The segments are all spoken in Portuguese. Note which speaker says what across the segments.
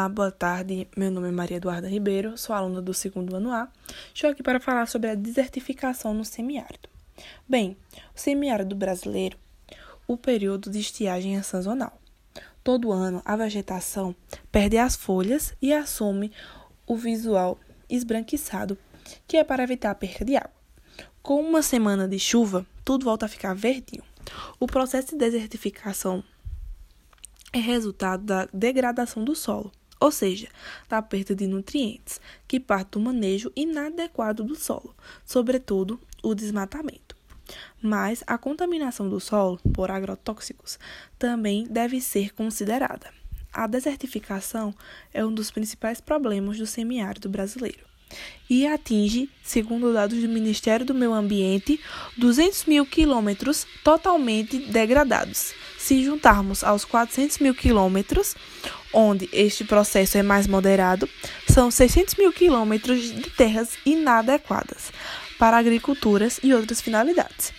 Speaker 1: Olá, boa tarde. Meu nome é Maria Eduarda Ribeiro, sou aluna do segundo ano A. Estou aqui para falar sobre a desertificação no semiárido. Bem, o semiárido brasileiro, o período de estiagem é sazonal. Todo ano, a vegetação perde as folhas e assume o visual esbranquiçado, que é para evitar a perda de água. Com uma semana de chuva, tudo volta a ficar verdinho. O processo de desertificação é resultado da degradação do solo, ou seja, da perda de nutrientes, que parte do manejo inadequado do solo, sobretudo o desmatamento. Mas a contaminação do solo por agrotóxicos também deve ser considerada. A desertificação é um dos principais problemas do semiárido brasileiro e atinge, segundo dados do Ministério do Meio Ambiente, 200 mil quilômetros totalmente degradados. Se juntarmos aos 400 mil quilômetros, onde este processo é mais moderado, são 600 mil quilômetros de terras inadequadas para agriculturas e outras finalidades.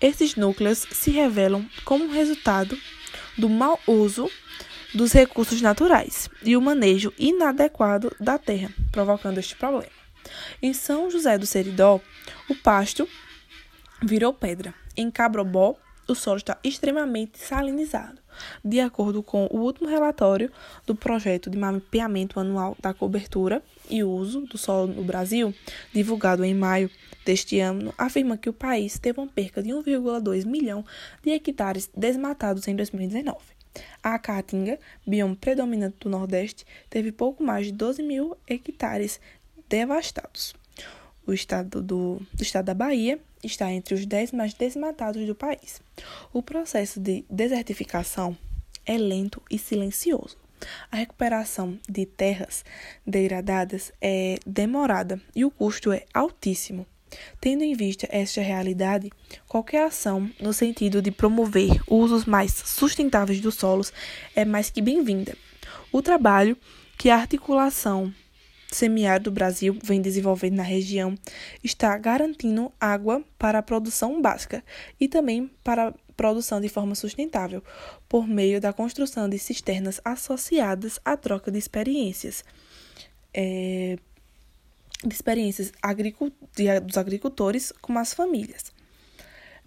Speaker 1: Esses núcleos se revelam como resultado do mau uso dos recursos naturais e o manejo inadequado da terra, provocando este problema. Em São José do Seridó, o pasto virou pedra. Em Cabrobó, o solo está extremamente salinizado. De acordo com o último relatório do projeto de mapeamento anual da cobertura e uso do solo no Brasil, divulgado em maio deste ano, afirma que o país teve uma perca de 1,2 milhão de hectares desmatados em 2019. A Caatinga, bioma predominante do Nordeste, teve pouco mais de 12 mil hectares devastados. O estado, do, do estado da Bahia está entre os 10 mais desmatados do país. O processo de desertificação é lento e silencioso. A recuperação de terras degradadas é demorada e o custo é altíssimo. Tendo em vista esta realidade, qualquer ação no sentido de promover usos mais sustentáveis dos solos é mais que bem-vinda. O trabalho que a articulação semiárido do Brasil vem desenvolvendo na região está garantindo água para a produção básica e também para a produção de forma sustentável, por meio da construção de cisternas associadas à troca de experiências. É, de experiências dos agricultores com as famílias,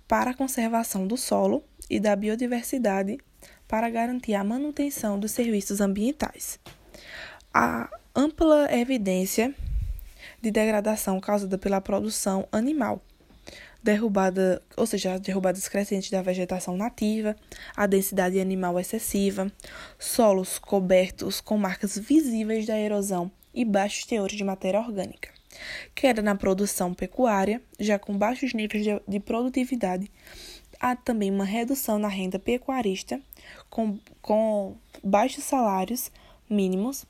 Speaker 1: para a conservação do solo e da biodiversidade, para garantir a manutenção dos serviços ambientais. A ampla evidência de degradação causada pela produção animal, derrubada, ou seja, derrubadas crescentes da vegetação nativa, a densidade animal excessiva, solos cobertos com marcas visíveis da erosão e baixos teores de matéria orgânica. Queda na produção pecuária, já com baixos níveis de, de produtividade. Há também uma redução na renda pecuarista, com, com baixos salários mínimos.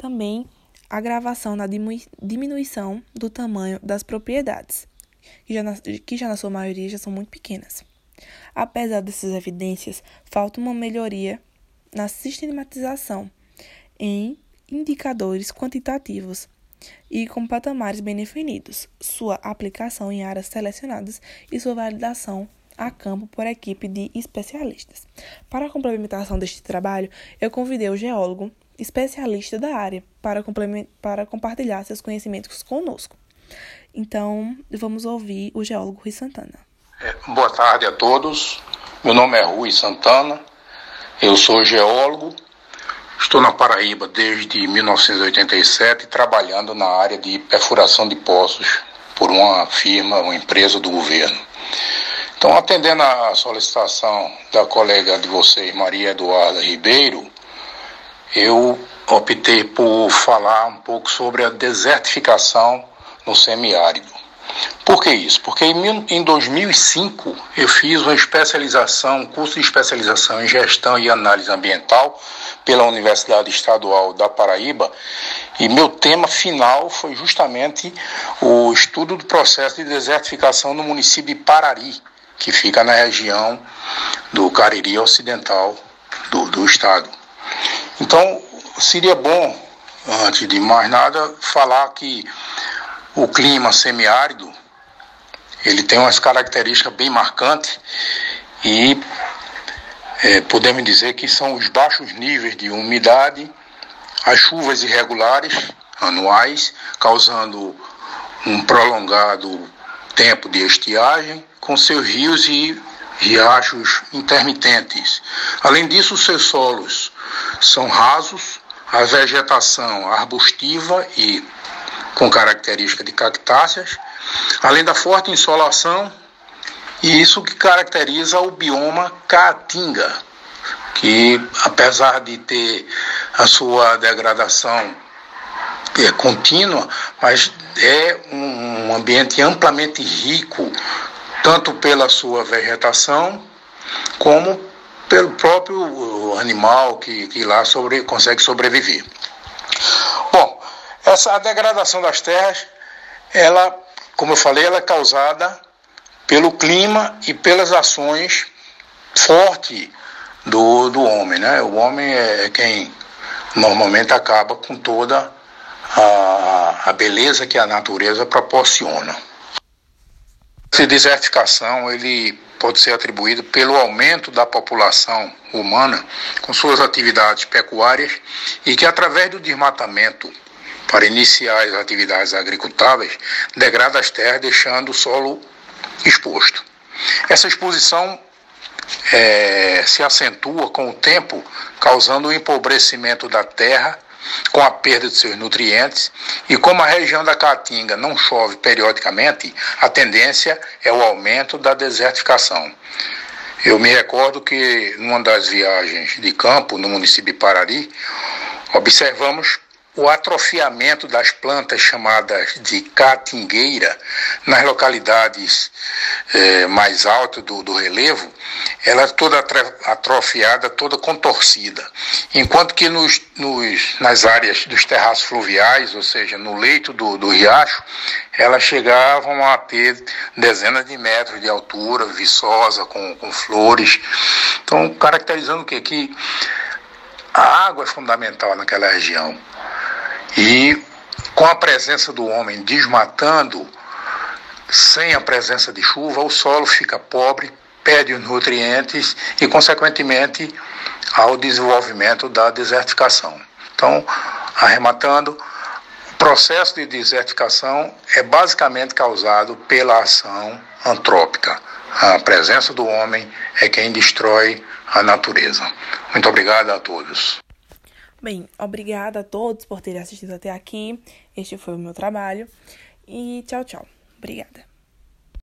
Speaker 1: Também agravação na diminuição do tamanho das propriedades, que já, na, que já na sua maioria já são muito pequenas. Apesar dessas evidências, falta uma melhoria na sistematização em indicadores quantitativos e com patamares bem definidos, sua aplicação em áreas selecionadas e sua validação a campo por equipe de especialistas. Para a complementação deste trabalho, eu convidei o geólogo especialista da área para, para compartilhar seus conhecimentos conosco. Então, vamos ouvir o geólogo Rui Santana.
Speaker 2: É, boa tarde a todos. Meu nome é Rui Santana. Eu sou geólogo Estou na Paraíba desde 1987, trabalhando na área de perfuração de poços por uma firma, uma empresa do governo. Então, atendendo à solicitação da colega de vocês, Maria Eduarda Ribeiro, eu optei por falar um pouco sobre a desertificação no semiárido. Por que isso? Porque em 2005 eu fiz uma especialização, um curso de especialização em gestão e análise ambiental pela Universidade Estadual da Paraíba e meu tema final foi justamente o estudo do processo de desertificação no município de Parari, que fica na região do Cariri Ocidental do, do estado. Então, seria bom, antes de mais nada, falar que o clima semiárido ele tem umas características bem marcantes e é, podemos dizer que são os baixos níveis de umidade, as chuvas irregulares anuais, causando um prolongado tempo de estiagem, com seus rios e riachos intermitentes. Além disso, seus solos são rasos, a vegetação arbustiva e com característica de cactáceas, além da forte insolação, e isso que caracteriza o bioma caatinga, que apesar de ter a sua degradação é, contínua, mas é um ambiente amplamente rico, tanto pela sua vegetação, como pelo próprio animal que, que lá sobre, consegue sobreviver. Bom, essa degradação das terras, ela, como eu falei, ela é causada pelo clima e pelas ações fortes do, do homem. Né? O homem é, é quem normalmente acaba com toda a, a beleza que a natureza proporciona. Essa desertificação ele pode ser atribuído pelo aumento da população humana com suas atividades pecuárias e que através do desmatamento para iniciar as atividades agricultáveis degrada as terras deixando o solo exposto. Essa exposição é, se acentua com o tempo, causando o empobrecimento da terra, com a perda de seus nutrientes, e como a região da Caatinga não chove periodicamente, a tendência é o aumento da desertificação. Eu me recordo que numa das viagens de campo no município de Parari, observamos o atrofiamento das plantas chamadas de caatingueira nas localidades eh, mais altas do, do, relevo, ela é toda atrofiada, toda contorcida. Enquanto que nos, nos, nas áreas dos terraços fluviais, ou seja, no leito do, do riacho, elas chegavam a ter dezenas de metros de altura, viçosa, com, com flores. Então, caracterizando o quê? Que a água é fundamental naquela região. E com a presença do homem desmatando, sem a presença de chuva, o solo fica pobre, perde os nutrientes e, consequentemente, ao desenvolvimento da desertificação. Então, arrematando, o processo de desertificação é basicamente causado pela ação antrópica. A presença do homem é quem destrói a natureza. Muito obrigado a todos.
Speaker 1: Bem, obrigada a todos por terem assistido até aqui. Este foi o meu trabalho. E tchau, tchau. Obrigada.